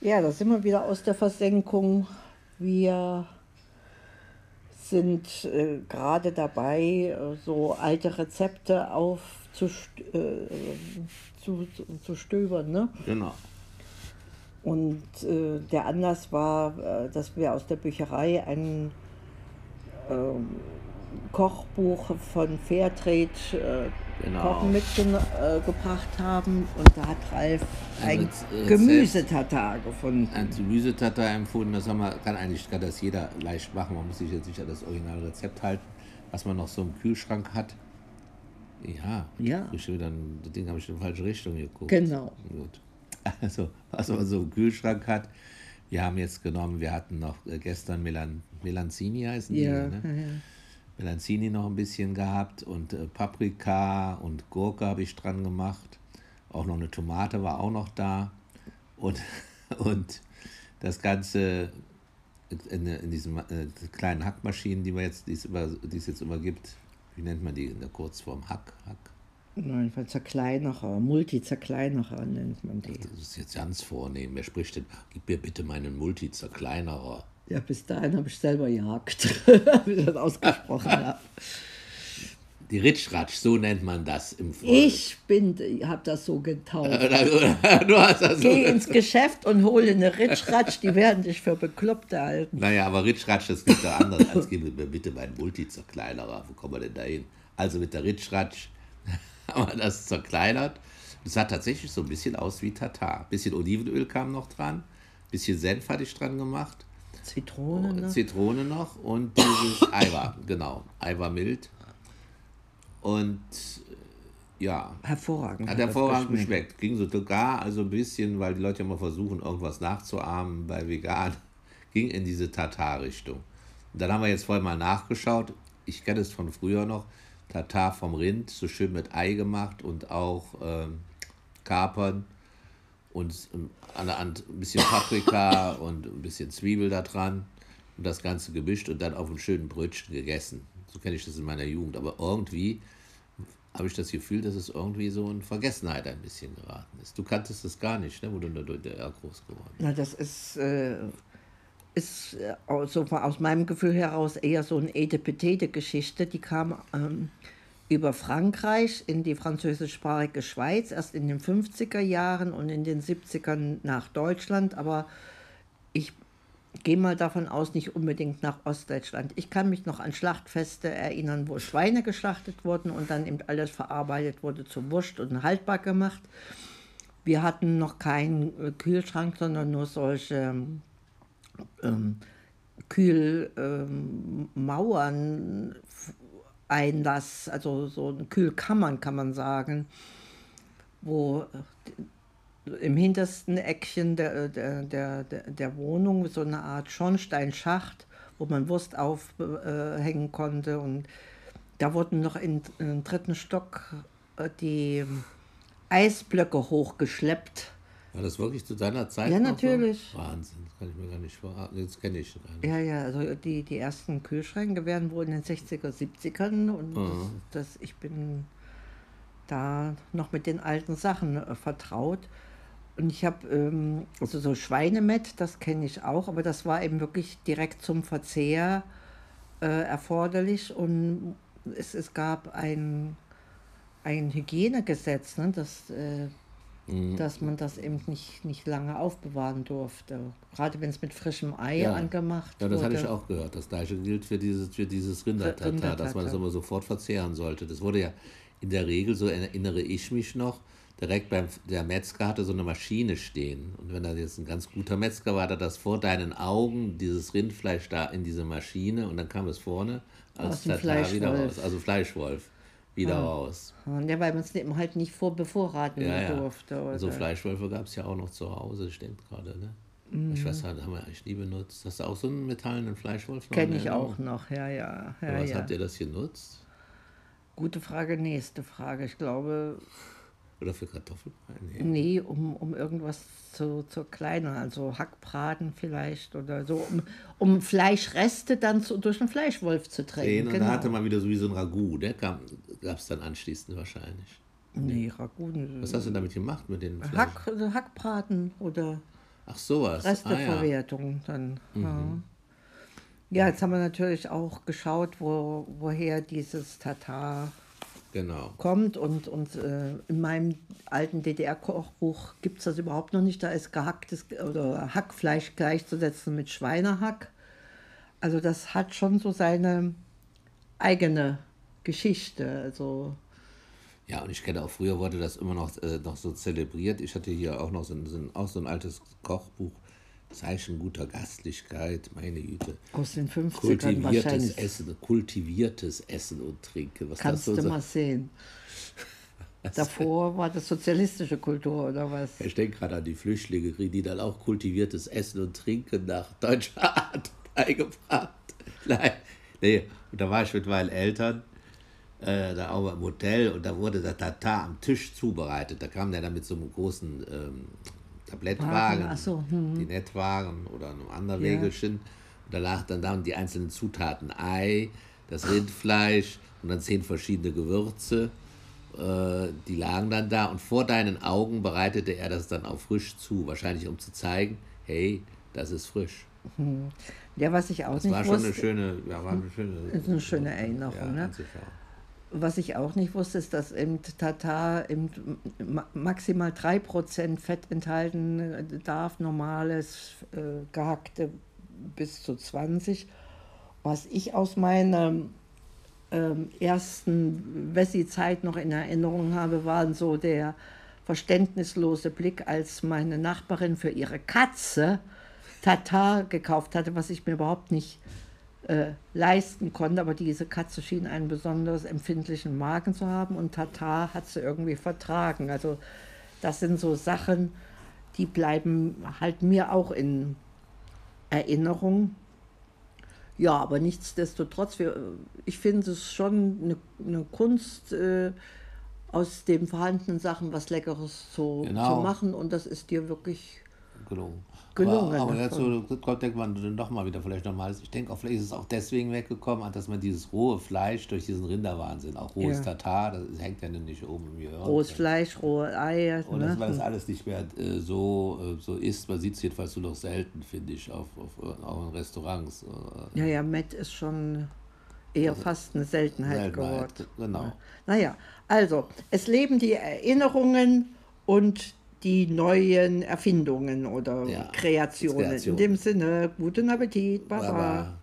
Ja, da sind wir wieder aus der Versenkung. Wir sind äh, gerade dabei, äh, so alte Rezepte aufzustöbern, äh, zu, zu, zu stöbern, ne? Genau. Und äh, der Anlass war, äh, dass wir aus der Bücherei ein ähm, Kochbuch von Fairtrade äh, Genau. Kochen mitgebracht haben. Und da hat Ralf Ein Gemüsetatar gefunden. Ein Gemüsetatar empfohlen, das haben wir, kann eigentlich kann das jeder leicht machen. Man muss sich jetzt nicht an das Originalrezept halten, was man noch so im Kühlschrank hat. Ja, Ja. Ich wieder, das Ding habe ich in die falsche Richtung geguckt. Genau. Gut. Also, was man so im Kühlschrank hat. Wir haben jetzt genommen, wir hatten noch äh, gestern Melan, Melanzini heißen die, ja, ne? ja. Melanzini noch ein bisschen gehabt und äh, Paprika und Gurke habe ich dran gemacht. Auch noch eine Tomate war auch noch da. Und, und das Ganze in, in diesen äh, kleinen Hackmaschinen, die man jetzt, die es, über, die es jetzt immer gibt. Wie nennt man die in der Kurzform? Hack, Hack. Nein, von Zerkleinerer, Multizerkleinerer nennt man die. Das ist jetzt ganz vornehm. Wer spricht denn? Gib mir bitte meinen Multizerkleinerer. Ja, bis dahin habe ich selber Jagd, wie ich das ausgesprochen habe. Die Ritschratsch, so nennt man das im Volk. Ich bin, habe das so getauft. du hast das so Geh ins Geschäft und hole eine Ritschratsch, die werden dich für Bekloppte halten. Naja, aber Ritschratsch, das gibt da anders. Als gib mir bitte meinen Multizerkleinerer. Wo kommen wir denn da hin? Also mit der Ritschratsch haben wir das zerkleinert. Das sah tatsächlich so ein bisschen aus wie Tatar. Bisschen Olivenöl kam noch dran. Bisschen Senf hatte ich dran gemacht. Zitrone, ne? Zitrone noch und dieses Eiwa, genau. Eiwa mild. Und äh, ja, Hervorragend. hat hervorragend geschmeckt. Ging sogar also ein bisschen, weil die Leute immer versuchen, irgendwas nachzuahmen bei vegan, ging in diese Tatar-Richtung. Dann haben wir jetzt vorhin mal nachgeschaut. Ich kenne es von früher noch. Tatar vom Rind, so schön mit Ei gemacht und auch ähm, Kapern und ähm, an der Hand ein bisschen Paprika und ein bisschen Zwiebel da dran und das Ganze gemischt und dann auf einem schönen Brötchen gegessen. So kenne ich das in meiner Jugend. Aber irgendwie habe ich das Gefühl, dass es irgendwie so in Vergessenheit ein bisschen geraten ist. Du kanntest es gar nicht, ne, wo du in der DDR groß geworden bist. Na, das ist, äh, ist äh, aus- so aus meinem Gefühl heraus eher so eine Etepetete-Geschichte. Die kam ähm, über Frankreich in die französischsprachige Schweiz, erst in den 50er Jahren und in den 70ern nach Deutschland. Aber ich gehe mal davon aus, nicht unbedingt nach Ostdeutschland. Ich kann mich noch an Schlachtfeste erinnern, wo Schweine geschlachtet wurden und dann eben alles verarbeitet wurde zu Wurst und haltbar gemacht. Wir hatten noch keinen äh, Kühlschrank, sondern nur solche ähm, Kühlmauern, Einlass, also so ein Kühlkammern kann man sagen, wo äh, im hintersten Eckchen der, der, der, der- der Wohnung so eine Art Schornsteinschacht, wo man Wurst aufhängen konnte. Und da wurden noch in, im dritten Stock äh, die Eisblöcke hochgeschleppt. War das wirklich zu deiner Zeit? Ja, natürlich. So? Wahnsinn, das kann ich mir gar nicht vorstellen. Jetzt kenne ich gar nicht. Ja, ja, also die, die ersten Kühlschränke werden wohl in den 60er, 70ern und das, das, ich bin da noch mit den alten Sachen äh, vertraut. Und ich habe, ähm, also so Schweinemett, das kenne ich auch, aber das war eben wirklich direkt zum Verzehr äh, erforderlich und es, es gab ein, ein Hygienegesetz, ne, das, äh, dass man das eben nicht, nicht lange aufbewahren durfte. Gerade wenn es mit frischem Ei Ja. angemacht Ja, das hatte wurde. ich auch gehört. Das gleiche gilt für dieses, für dieses Rindertatar, Rindertatar. dass man das immer sofort verzehren sollte. Das wurde ja in der Regel, so erinnere ich mich noch, direkt beim der Metzger hatte so eine Maschine stehen. Und wenn da jetzt ein ganz guter Metzger war, hat er das vor deinen Augen, dieses Rindfleisch da in diese Maschine und dann kam es vorne als Tatar wieder raus. Also Fleischwolf wieder raus. Ja, weil man es eben halt nicht vor bevorraten Ja, ja. durfte. Oder? So Fleischwölfe gab es ja auch noch zu Hause, stimmt gerade, ne? Ich weiß nicht, haben wir eigentlich nie benutzt. Hast du auch so einen metallenen Fleischwolf? Kenne ich auch noch, ja, ja. ja, was ja. habt ihr das genutzt? Gute Frage, nächste Frage. Ich glaube, Oder für Kartoffeln? Nee. nee, um, um irgendwas zu, zu kleinern, also Hackbraten vielleicht oder so, um, um Fleischreste dann zu, durch einen Fleischwolf zu Sehen, drehen. und Genau. da hatte man wieder so wie so ein Ragout, ne? Gab es dann anschließend wahrscheinlich. Nee, Ragout. Was hast du damit gemacht mit den Fleisch? Hack, also Hackbraten oder Ach sowas. Resteverwertung dann. Ja. ja, jetzt haben wir natürlich auch geschaut, wo, woher dieses Tatar Genau. kommt. Und, und äh, in meinem alten DDR-Kochbuch gibt es das überhaupt noch nicht. Da ist gehacktes oder Hackfleisch gleichzusetzen mit Schweinehack. Also das hat schon so seine eigene Geschichte. Also Ja, und ich kenne auch früher wurde das immer noch, äh, noch so zelebriert. Ich hatte hier auch noch so ein, so ein, auch so ein altes Kochbuch, Zeichen guter Gastlichkeit, meine Güte. aus den 50ern Kultiviertes wahrscheinlich. Essen, kultiviertes Essen und Trinken. Was Kannst das du so mal sehen. Davor war das sozialistische Kultur oder was? Ich denke gerade an die Flüchtlinge, die dann auch kultiviertes Essen und Trinken nach deutscher Art beigebracht. Nein, nee, und da war ich mit meinen Eltern äh, da auch im Hotel und da wurde der Tatar am Tisch zubereitet. Da kam der dann mit so einem großen ähm, Tablettwagen, Wagen, ach so, hm. die Nettwagen oder einem anderen Ja. Wägelchen. Und da lag dann da die einzelnen Zutaten, Ei, das Rindfleisch und dann zehn verschiedene Gewürze. Äh, die lagen dann da und vor deinen Augen bereitete er das dann auch frisch zu, wahrscheinlich um zu zeigen, hey, das ist frisch. Ja, was ich auch Das nicht war schon wusste, eine schöne, ja, war eine schöne, ist eine schöne Erinnerung. ja, ne? Was ich auch nicht wusste, ist, dass im Tatar im ma- maximal 3% Fett enthalten darf, normales äh, gehackte bis zu 20. Was ich aus meiner ähm, ersten Wessi-Zeit noch in Erinnerung habe, war so der verständnislose Blick, als meine Nachbarin für ihre Katze Tatar gekauft hatte, was ich mir überhaupt nicht äh, leisten konnte, aber diese Katze schien einen besonders empfindlichen Magen zu haben und Tatar hat sie irgendwie vertragen. Also das sind so Sachen, die bleiben halt mir auch in Erinnerung. Ja, aber nichtsdestotrotz, wir, ich finde es schon eine, eine Kunst, äh, aus den vorhandenen Sachen was Leckeres zu, Genau. zu machen und das ist dir wirklich gelungen. Gelungen, Aber, aber jetzt so, Gott denkt man dann doch mal wieder vielleicht nochmal. Ich denke auch, vielleicht ist es auch deswegen weggekommen, dass man dieses rohe Fleisch durch diesen Rinderwahnsinn, auch rohes Ja. Tatar, das hängt ja nicht oben im Gehirn. rohes Fleisch, rohe Eier. Und ne? dass man das alles nicht mehr äh, so, äh, so isst. Man sieht es jedenfalls nur noch selten, finde ich, auf, auf, auch in Restaurants. Äh, Ja, ja, Met ist schon eher fast eine Seltenheit, Seltenheit, geworden. genau. Naja, also, es leben die Erinnerungen und die neuen Erfindungen oder Ja, Kreationen. Kreationen. In dem Sinne, guten Appetit, Baba. Aber